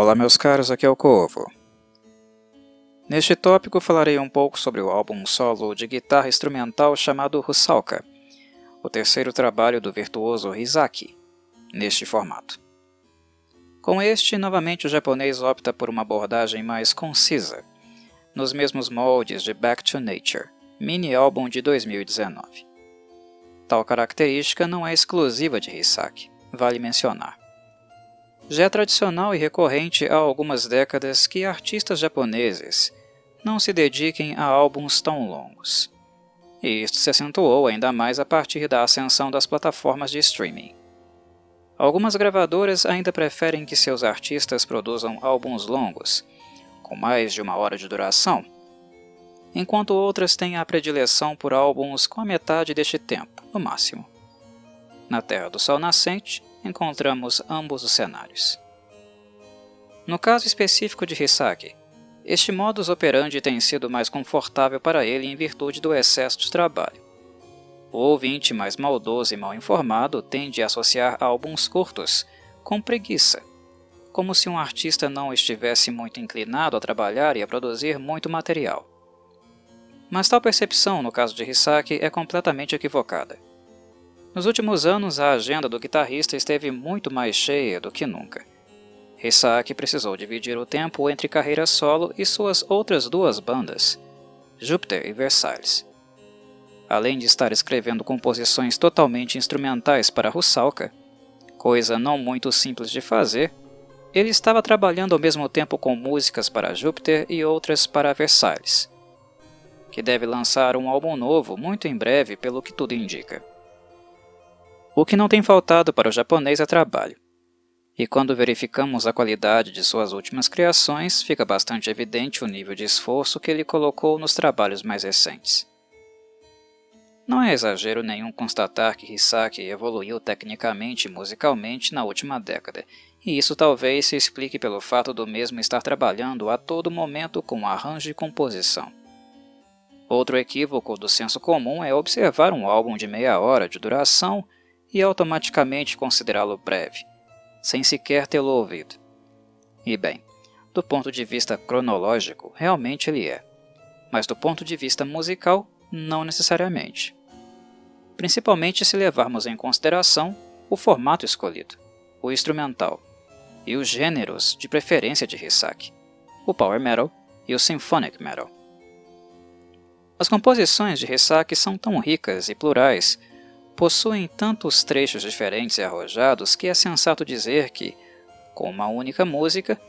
Olá meus caros, aqui é o Corvo. Neste tópico falarei um pouco sobre o álbum solo de guitarra instrumental chamado Rusalka, o terceiro trabalho do virtuoso Hisaki, neste formato. Com este, novamente o japonês opta por uma abordagem mais concisa, nos mesmos moldes de Back to Nature, mini álbum de 2019. Tal característica não é exclusiva de Hisaki, vale mencionar. Já é tradicional e recorrente há algumas décadas que artistas japoneses não se dediquem a álbuns tão longos. E isto se acentuou ainda mais a partir da ascensão das plataformas de streaming. Algumas gravadoras ainda preferem que seus artistas produzam álbuns longos, com mais de uma hora de duração, enquanto outras têm a predileção por álbuns com a metade deste tempo, no máximo. Na Terra do Sol Nascente, encontramos ambos os cenários. No caso específico de Hisaki, este modus operandi tem sido mais confortável para ele em virtude do excesso de trabalho. O ouvinte mais maldoso e mal informado tende a associar álbuns curtos com preguiça, como se um artista não estivesse muito inclinado a trabalhar e a produzir muito material. Mas tal percepção, no caso de Hisaki, é completamente equivocada. Nos últimos anos, a agenda do guitarrista esteve muito mais cheia do que nunca. Hisaki precisou dividir o tempo entre carreira solo e suas outras duas bandas, Júpiter e Versailles. Além de estar escrevendo composições totalmente instrumentais para Russalka, coisa não muito simples de fazer, ele estava trabalhando ao mesmo tempo com músicas para Júpiter e outras para Versailles, que deve lançar um álbum novo muito em breve, pelo que tudo indica. O que não tem faltado para o japonês é trabalho. E quando verificamos a qualidade de suas últimas criações, fica bastante evidente o nível de esforço que ele colocou nos trabalhos mais recentes. Não é exagero nenhum constatar que Hisaki evoluiu tecnicamente e musicalmente na última década, e isso talvez se explique pelo fato do mesmo estar trabalhando a todo momento com arranjo e composição. Outro equívoco do senso comum é observar um álbum de meia hora de duração e automaticamente considerá-lo breve, sem sequer tê-lo ouvido. E bem, do ponto de vista cronológico, realmente ele é, mas do ponto de vista musical, não necessariamente. Principalmente se levarmos em consideração o formato escolhido, o instrumental, e os gêneros de preferência de Hisaki, o Power Metal e o Symphonic Metal. As composições de Hisaki são tão ricas e plurais possuem tantos trechos diferentes e arrojados que é sensato dizer que, com uma única música,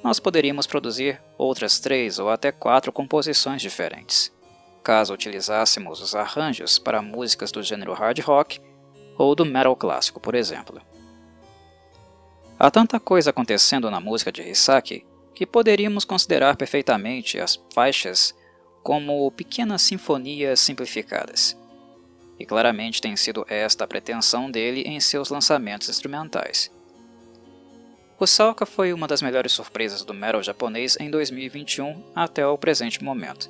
nós poderíamos produzir outras três ou até quatro composições diferentes, caso utilizássemos os arranjos para músicas do gênero hard rock ou do metal clássico, por exemplo. Há tanta coisa acontecendo na música de Hisaki que poderíamos considerar perfeitamente as faixas como pequenas sinfonias simplificadas e claramente tem sido esta a pretensão dele em seus lançamentos instrumentais. O Salka foi uma das melhores surpresas do metal japonês em 2021 até o presente momento.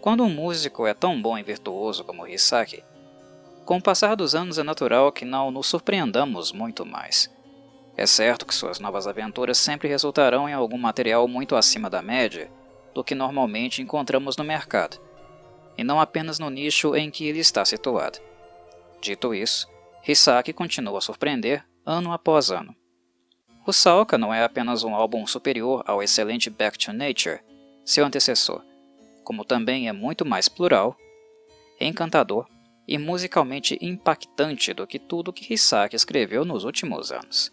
Quando um músico é tão bom e virtuoso como Hisaki, com o passar dos anos é natural que não nos surpreendamos muito mais. É certo que suas novas aventuras sempre resultarão em algum material muito acima da média do que normalmente encontramos no mercado e não apenas no nicho em que ele está situado. Dito isso, Hisaki continua a surpreender ano após ano. O Saoka não é apenas um álbum superior ao excelente Back to Nature, seu antecessor, como também é muito mais plural, encantador e musicalmente impactante do que tudo que Hisaki escreveu nos últimos anos.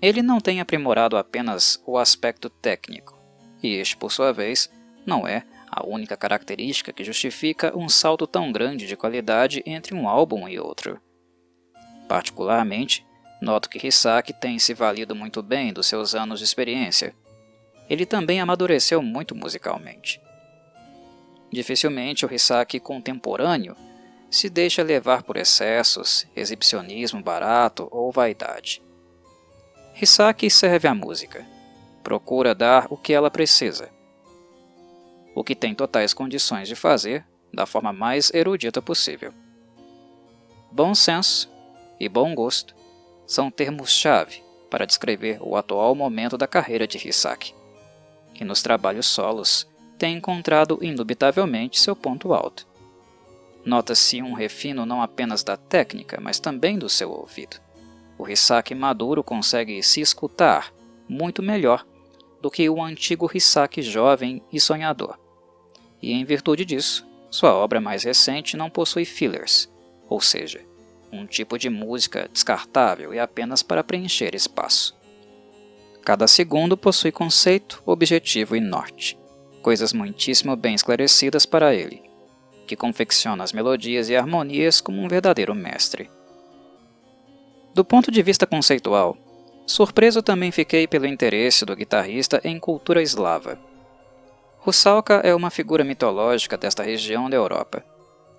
Ele não tem aprimorado apenas o aspecto técnico, e este, por sua vez, não é a única característica que justifica um salto tão grande de qualidade entre um álbum e outro. Particularmente, noto que Hisaki tem se valido muito bem dos seus anos de experiência. Ele também amadureceu muito musicalmente. Dificilmente o Hisaki contemporâneo se deixa levar por excessos, exibicionismo barato ou vaidade. Hisaki serve à música. Procura dar o que ela precisa o que tem totais condições de fazer da forma mais erudita possível. Bom senso e bom gosto são termos-chave para descrever o atual momento da carreira de Hisaki, que nos trabalhos solos tem encontrado indubitavelmente seu ponto alto. Nota-se um refino não apenas da técnica, mas também do seu ouvido. O Hisaki maduro consegue se escutar muito melhor do que o antigo Hisaki jovem e sonhador. E em virtude disso, sua obra mais recente não possui fillers, ou seja, um tipo de música descartável e apenas para preencher espaço. Cada segundo possui conceito, objetivo e norte, coisas muitíssimo bem esclarecidas para ele, que confecciona as melodias e harmonias como um verdadeiro mestre. Do ponto de vista conceitual, surpreso também fiquei pelo interesse do guitarrista em cultura eslava. Russalka é uma figura mitológica desta região da Europa,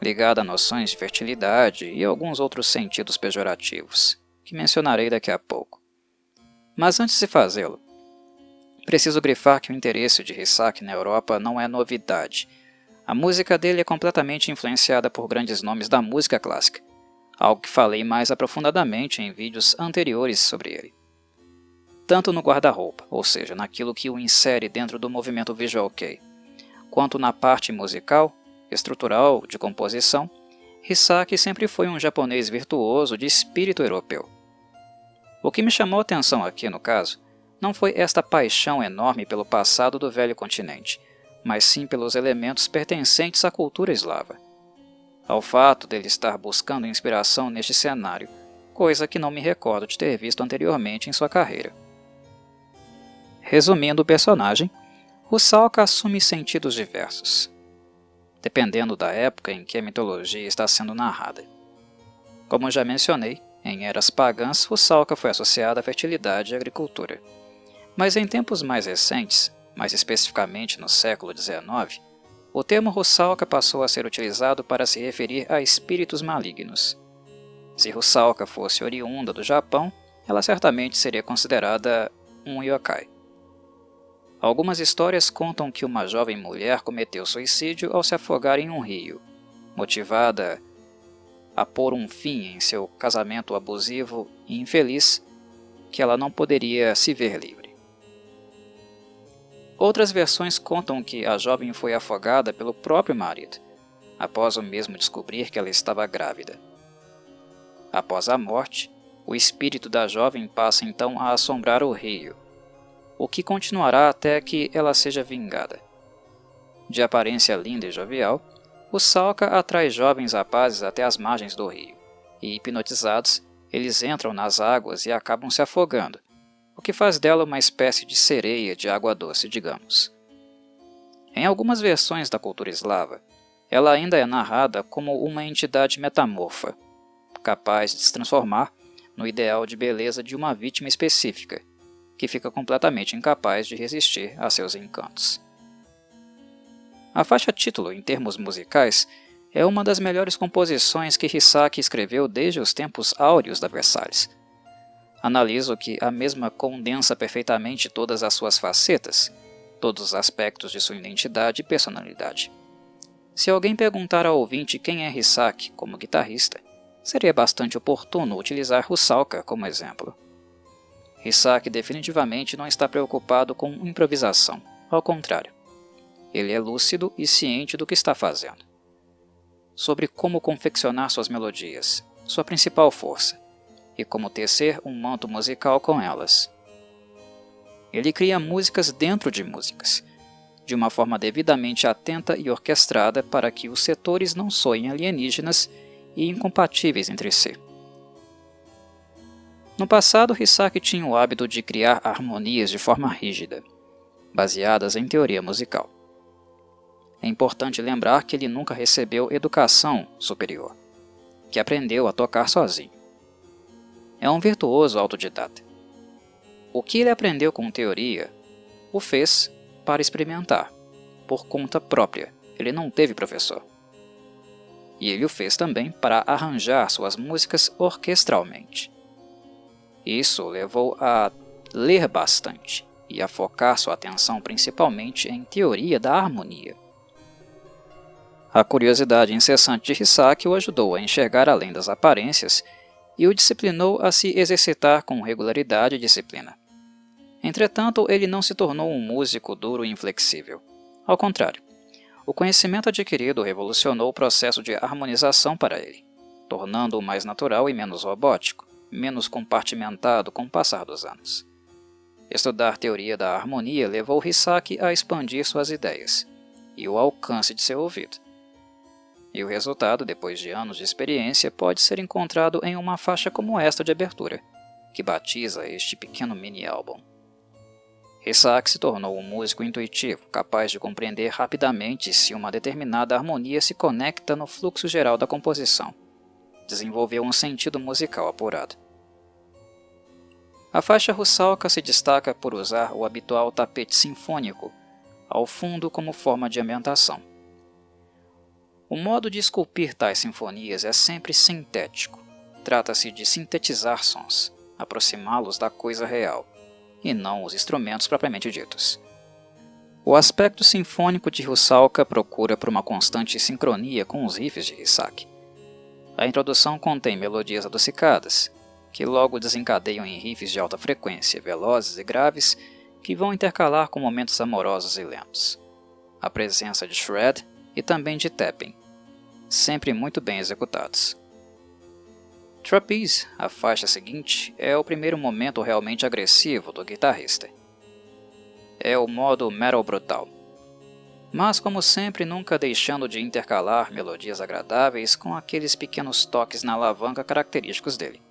ligada a noções de fertilidade e alguns outros sentidos pejorativos, que mencionarei daqui a pouco. Mas antes de fazê-lo, preciso grifar que o interesse de Hisaki na Europa não é novidade. A música dele é completamente influenciada por grandes nomes da música clássica, algo que falei mais aprofundadamente em vídeos anteriores sobre ele. Tanto no guarda-roupa, ou seja, naquilo que o insere dentro do movimento visual kei, quanto na parte musical, estrutural, de composição, Hisaki sempre foi um japonês virtuoso de espírito europeu. O que me chamou a atenção aqui, no caso, não foi esta paixão enorme pelo passado do velho continente, mas sim pelos elementos pertencentes à cultura eslava. Ao fato dele estar buscando inspiração neste cenário, coisa que não me recordo de ter visto anteriormente em sua carreira. Resumindo o personagem, Rusalka assume sentidos diversos, dependendo da época em que a mitologia está sendo narrada. Como já mencionei, em eras pagãs, Russalka foi associada à fertilidade e agricultura. Mas em tempos mais recentes, mais especificamente no século XIX, o termo Russalka passou a ser utilizado para se referir a espíritos malignos. Se Russalka fosse oriunda do Japão, ela certamente seria considerada um yokai. Algumas histórias contam que uma jovem mulher cometeu suicídio ao se afogar em um rio, motivada a pôr um fim em seu casamento abusivo e infeliz, que ela não poderia se ver livre. Outras versões contam que a jovem foi afogada pelo próprio marido, após o mesmo descobrir que ela estava grávida. Após a morte, o espírito da jovem passa então a assombrar o rio, o que continuará até que ela seja vingada. De aparência linda e jovial, o Salca atrai jovens rapazes até as margens do rio, e hipnotizados, eles entram nas águas e acabam se afogando, o que faz dela uma espécie de sereia de água doce, digamos. Em algumas versões da cultura eslava, ela ainda é narrada como uma entidade metamorfa, capaz de se transformar no ideal de beleza de uma vítima específica, que fica completamente incapaz de resistir a seus encantos. A faixa título, em termos musicais, é uma das melhores composições que Hisaki escreveu desde os tempos áureos da Versalhes. Analiso que a mesma condensa perfeitamente todas as suas facetas, todos os aspectos de sua identidade e personalidade. Se alguém perguntar ao ouvinte quem é Hisaki como guitarrista, seria bastante oportuno utilizar Rusalka como exemplo. Hisaki definitivamente não está preocupado com improvisação, ao contrário ele é lúcido e ciente do que está fazendo. Sobre como confeccionar suas melodias, sua principal força, e como tecer um manto musical com elas. Ele cria músicas dentro de músicas, de uma forma devidamente atenta e orquestrada para que os setores não soem alienígenas e incompatíveis entre si. No passado, Hisaki tinha o hábito de criar harmonias de forma rígida, baseadas em teoria musical. É importante lembrar que ele nunca recebeu educação superior, que aprendeu a tocar sozinho. É um virtuoso autodidata. O que ele aprendeu com teoria, o fez para experimentar, por conta própria. Ele não teve professor. E ele o fez também para arranjar suas músicas orquestralmente. Isso levou a ler bastante e a focar sua atenção principalmente em teoria da harmonia. A curiosidade incessante de Hisaki o ajudou a enxergar além das aparências e o disciplinou a se exercitar com regularidade e disciplina. Entretanto, ele não se tornou um músico duro e inflexível. Ao contrário, o conhecimento adquirido revolucionou o processo de harmonização para ele, tornando-o mais natural e menos robótico, menos compartimentado com o passar dos anos. Estudar teoria da harmonia levou Hisaki a expandir suas ideias e o alcance de seu ouvido. E o resultado, depois de anos de experiência, pode ser encontrado em uma faixa como esta de abertura, que batiza este pequeno mini-álbum. Hisaki se tornou um músico intuitivo, capaz de compreender rapidamente se uma determinada harmonia se conecta no fluxo geral da composição. Desenvolveu um sentido musical apurado. A faixa russalka se destaca por usar o habitual tapete sinfônico ao fundo como forma de ambientação. O modo de esculpir tais sinfonias é sempre sintético. Trata-se de sintetizar sons, aproximá-los da coisa real e não os instrumentos propriamente ditos. O aspecto sinfônico de Rusalka procura por uma constante sincronia com os riffs de Hisaki. A introdução contém melodias adocicadas, que logo desencadeiam em riffs de alta frequência, velozes e graves, que vão intercalar com momentos amorosos e lentos. A presença de shred e também de tapping, sempre muito bem executados. Trapeze, a faixa seguinte, é o primeiro momento realmente agressivo do guitarrista. É o modo metal brutal. Mas, como sempre, nunca deixando de intercalar melodias agradáveis com aqueles pequenos toques na alavanca característicos dele,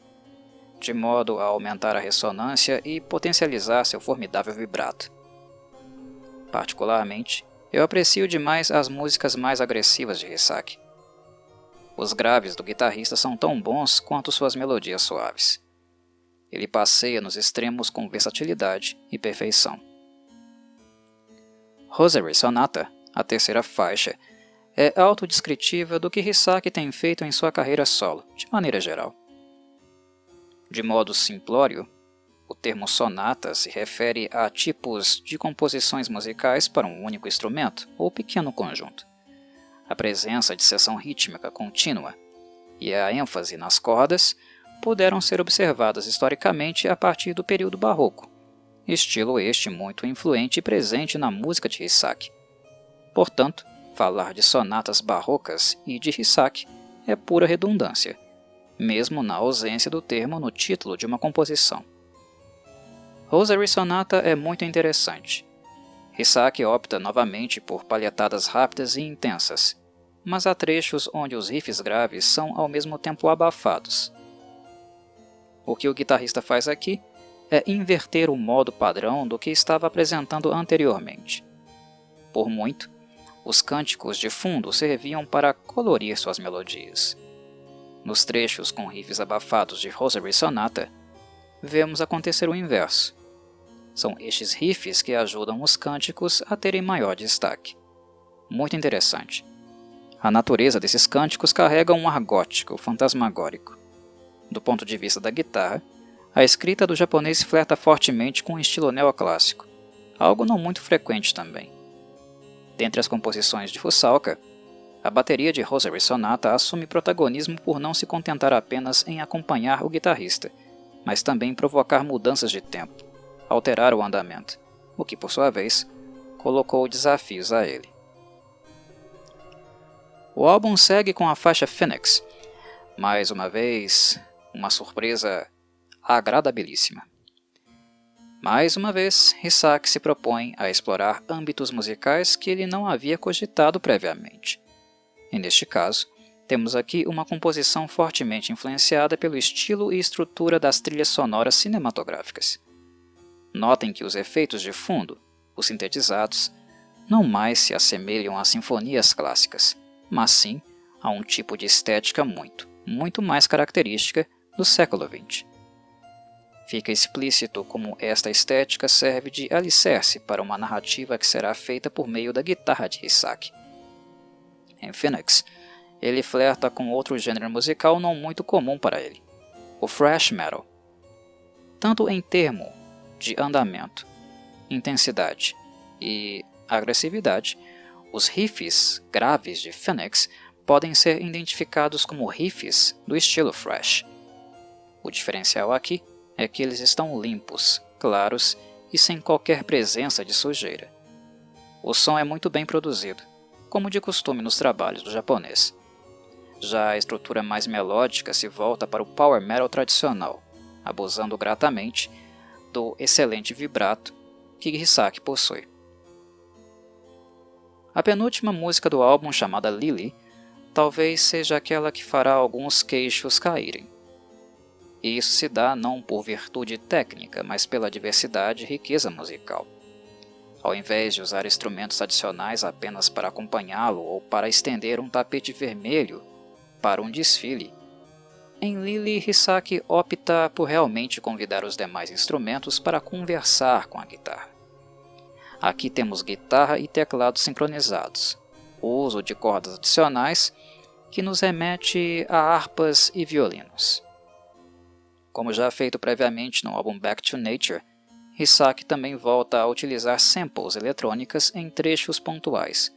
de modo a aumentar a ressonância e potencializar seu formidável vibrato. Particularmente, eu aprecio demais as músicas mais agressivas de Hisaki. Os graves do guitarrista são tão bons quanto suas melodias suaves. Ele passeia nos extremos com versatilidade e perfeição. Rosary Sonata, a terceira faixa, é autodescritiva do que Hisaki tem feito em sua carreira solo, de maneira geral. De modo simplório, o termo sonata se refere a tipos de composições musicais para um único instrumento ou pequeno conjunto a presença de seção rítmica contínua e a ênfase nas cordas puderam ser observadas historicamente a partir do período barroco, estilo este muito influente e presente na música de Hisaki. Portanto, falar de sonatas barrocas e de Hisaki é pura redundância, mesmo na ausência do termo no título de uma composição. Rosary Sonata é muito interessante. Hisaki opta novamente por palhetadas rápidas e intensas, mas há trechos onde os riffs graves são ao mesmo tempo abafados. O que o guitarrista faz aqui é inverter o modo padrão do que estava apresentando anteriormente. Por muito, os cânticos de fundo serviam para colorir suas melodias. Nos trechos com riffs abafados de Rosary Sonata, vemos acontecer o inverso. São estes riffs que ajudam os cânticos a terem maior destaque. Muito interessante. A natureza desses cânticos carrega um ar gótico, fantasmagórico. Do ponto de vista da guitarra, a escrita do japonês flerta fortemente com o estilo neoclássico, algo não muito frequente também. Dentre as composições de Rusalka, a bateria de Rosary Sonata assume protagonismo por não se contentar apenas em acompanhar o guitarrista, mas também provocar mudanças de tempo, alterar o andamento, o que, por sua vez, colocou desafios a ele. O álbum segue com a faixa Phoenix, mais uma vez uma surpresa agradabilíssima. Mais uma vez, Hisaki se propõe a explorar âmbitos musicais que ele não havia cogitado previamente. E neste caso, temos aqui uma composição fortemente influenciada pelo estilo e estrutura das trilhas sonoras cinematográficas. Notem que os efeitos de fundo, os sintetizados, não mais se assemelham a sinfonias clássicas, mas sim a um tipo de estética muito, muito mais característica do século XX. Fica explícito como esta estética serve de alicerce para uma narrativa que será feita por meio da guitarra de Hisaki. Em Phoenix, ele flerta com outro gênero musical não muito comum para ele, o thrash metal. Tanto em termo de andamento, intensidade e agressividade, os riffs graves de Phoenix podem ser identificados como riffs do estilo thrash. O diferencial aqui é que eles estão limpos, claros e sem qualquer presença de sujeira. O som é muito bem produzido, como de costume nos trabalhos do japonês. Já a estrutura mais melódica se volta para o power metal tradicional, abusando gratamente do excelente vibrato que Hisaki possui. A penúltima música do álbum, chamada Lily, talvez seja aquela que fará alguns queixos caírem. E isso se dá não por virtude técnica, mas pela diversidade e riqueza musical. Ao invés de usar instrumentos adicionais apenas para acompanhá-lo ou para estender um tapete vermelho para um desfile, em Lily Hisaki opta por realmente convidar os demais instrumentos para conversar com a guitarra. Aqui temos guitarra e teclado sincronizados, uso de cordas adicionais que nos remete a harpas e violinos. Como já feito previamente no álbum Back to Nature, Hisaki também volta a utilizar samples eletrônicas em trechos pontuais,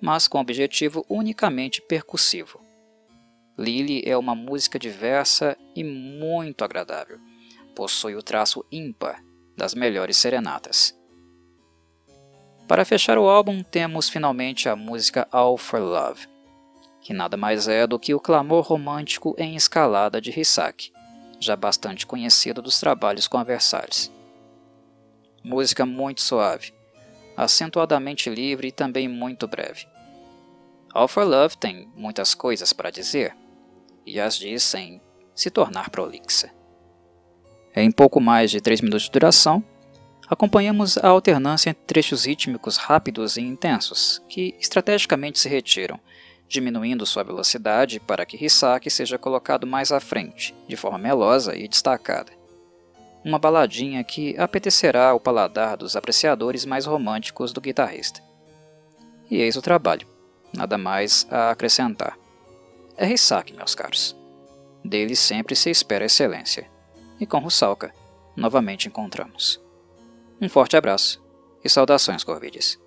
mas com objetivo unicamente percussivo. Lily é uma música diversa e muito agradável. Possui o traço ímpar das melhores serenatas. Para fechar o álbum, temos finalmente a música All for Love, que nada mais é do que o clamor romântico em escalada de Hisaki, já bastante conhecido dos trabalhos com a Versalhes. Música muito suave, acentuadamente livre e também muito breve. All for Love tem muitas coisas para dizer, e as diz sem se tornar prolixa. Em pouco mais de 3 minutos de duração, acompanhamos a alternância entre trechos rítmicos rápidos e intensos, que estrategicamente se retiram, diminuindo sua velocidade para que Hisaki seja colocado mais à frente, de forma melosa e destacada. Uma baladinha que apetecerá o paladar dos apreciadores mais românticos do guitarrista. E eis o trabalho, nada mais a acrescentar. É Hisaki, meus caros. Dele sempre se espera excelência. E com Rusalka, novamente encontramos. Um forte abraço e saudações, Corvides.